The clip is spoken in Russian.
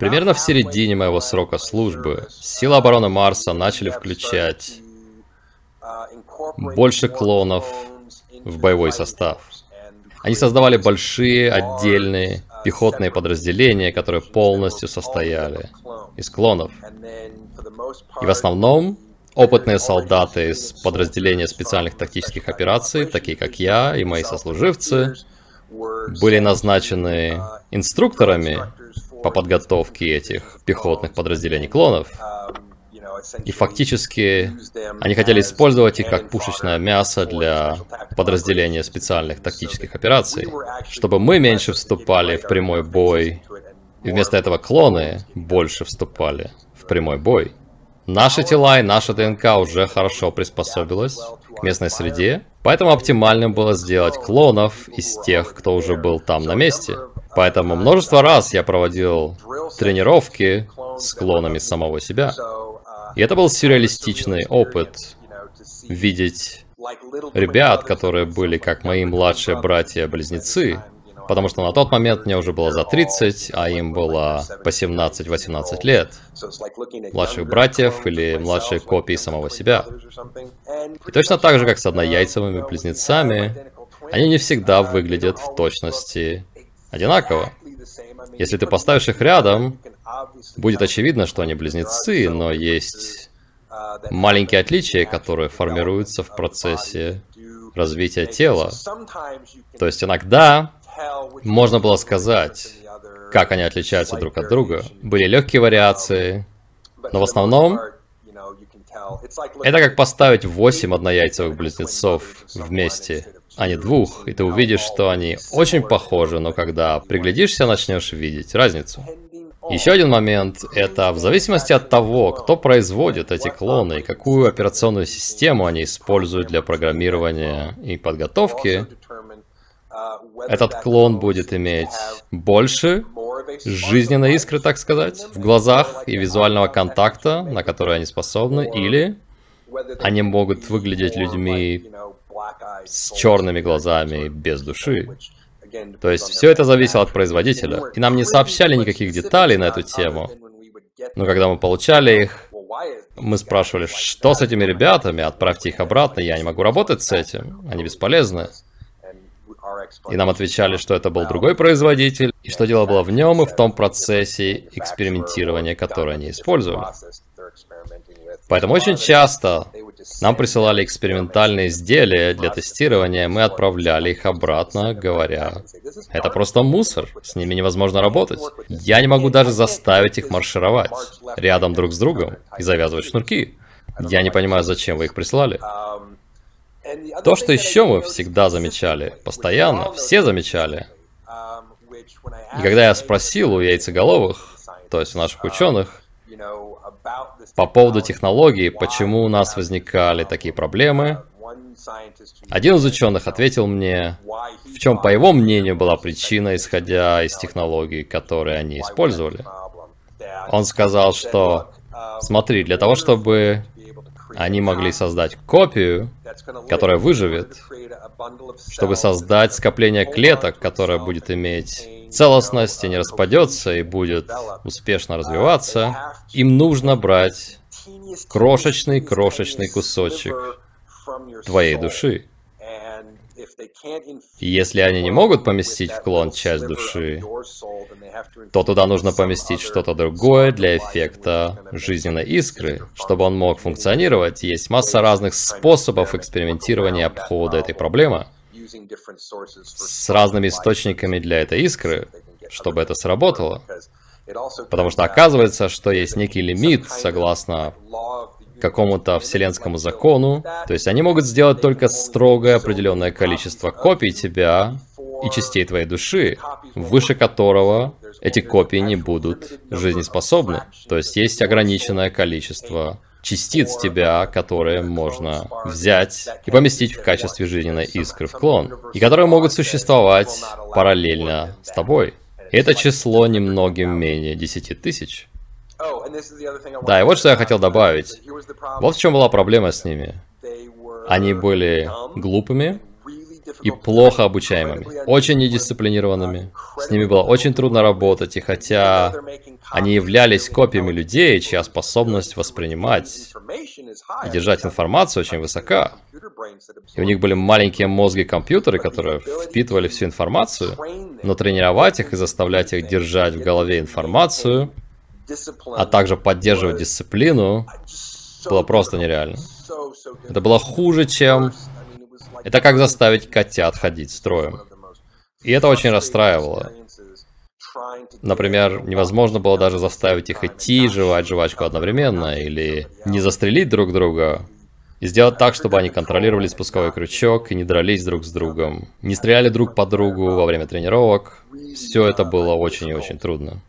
Примерно в середине моего срока службы силы обороны Марса начали включать больше клонов в боевой состав. Они создавали большие отдельные пехотные подразделения, которые полностью состояли из клонов. И в основном опытные солдаты из подразделения специальных тактических операций, такие как я и мои сослуживцы, были назначены инструкторами по подготовке этих пехотных подразделений клонов. И фактически они хотели использовать их как пушечное мясо для подразделения специальных тактических операций, чтобы мы меньше вступали в прямой бой, и вместо этого клоны больше вступали в прямой бой. Наши тела и наша ДНК уже хорошо приспособилась к местной среде, поэтому оптимальным было сделать клонов из тех, кто уже был там на месте. Поэтому множество раз я проводил тренировки с клонами самого себя. И это был сюрреалистичный опыт видеть ребят, которые были как мои младшие братья-близнецы, потому что на тот момент мне уже было за 30, а им было по 17-18 лет. Младших братьев или младшие копии самого себя. И точно так же, как с однояйцевыми близнецами, они не всегда выглядят в точности одинаково. Если ты поставишь их рядом, будет очевидно, что они близнецы, но есть маленькие отличия, которые формируются в процессе развития тела. То есть иногда можно было сказать, как они отличаются друг от друга. Были легкие вариации, но в основном это как поставить 8 однояйцевых близнецов вместе а не двух, и ты увидишь, что они очень похожи, но когда приглядишься, начнешь видеть разницу. Еще один момент – это в зависимости от того, кто производит эти клоны и какую операционную систему они используют для программирования и подготовки, этот клон будет иметь больше жизненной искры, так сказать, в глазах и визуального контакта, на который они способны, или они могут выглядеть людьми с черными глазами, без души. То есть все это зависело от производителя. И нам не сообщали никаких деталей на эту тему. Но когда мы получали их, мы спрашивали, что с этими ребятами, отправьте их обратно, я не могу работать с этим, они бесполезны. И нам отвечали, что это был другой производитель, и что дело было в нем и в том процессе экспериментирования, который они использовали. Поэтому очень часто нам присылали экспериментальные изделия для тестирования, мы отправляли их обратно, говоря, это просто мусор, с ними невозможно работать. Я не могу даже заставить их маршировать рядом друг с другом и завязывать шнурки. Я не понимаю, зачем вы их прислали. То, что еще мы всегда замечали, постоянно, все замечали. И когда я спросил у яйцеголовых, то есть у наших ученых, по поводу технологий, почему у нас возникали такие проблемы, один из ученых ответил мне, в чем, по его мнению, была причина, исходя из технологий, которые они использовали. Он сказал, что, смотри, для того, чтобы они могли создать копию, которая выживет, чтобы создать скопление клеток, которое будет иметь целостность и не распадется и будет успешно развиваться, им нужно брать крошечный-крошечный кусочек твоей души. Если они не могут поместить в клон часть души, то туда нужно поместить что-то другое для эффекта жизненной искры, чтобы он мог функционировать. Есть масса разных способов экспериментирования обхода этой проблемы с разными источниками для этой искры, чтобы это сработало. Потому что оказывается, что есть некий лимит, согласно какому-то вселенскому закону. То есть они могут сделать только строгое определенное количество копий тебя и частей твоей души, выше которого эти копии не будут жизнеспособны. То есть есть ограниченное количество частиц тебя, которые можно взять и поместить в качестве жизненной искры в клон, и которые могут существовать параллельно с тобой. И это число немногим менее 10 тысяч. Да, и вот что я хотел добавить. Вот в чем была проблема с ними. Они были глупыми и плохо обучаемыми, очень недисциплинированными. С ними было очень трудно работать, и хотя они являлись копиями людей, чья способность воспринимать и держать информацию очень высока, и у них были маленькие мозги-компьютеры, которые впитывали всю информацию, но тренировать их и заставлять их держать в голове информацию, а также поддерживать дисциплину, было просто нереально. Это было хуже, чем... Это как заставить котят ходить строем. И это очень расстраивало. Например, невозможно было даже заставить их идти, жевать жвачку одновременно, или не застрелить друг друга, и сделать так, чтобы они контролировали спусковой крючок и не дрались друг с другом, не стреляли друг по другу во время тренировок. Все это было очень и очень трудно.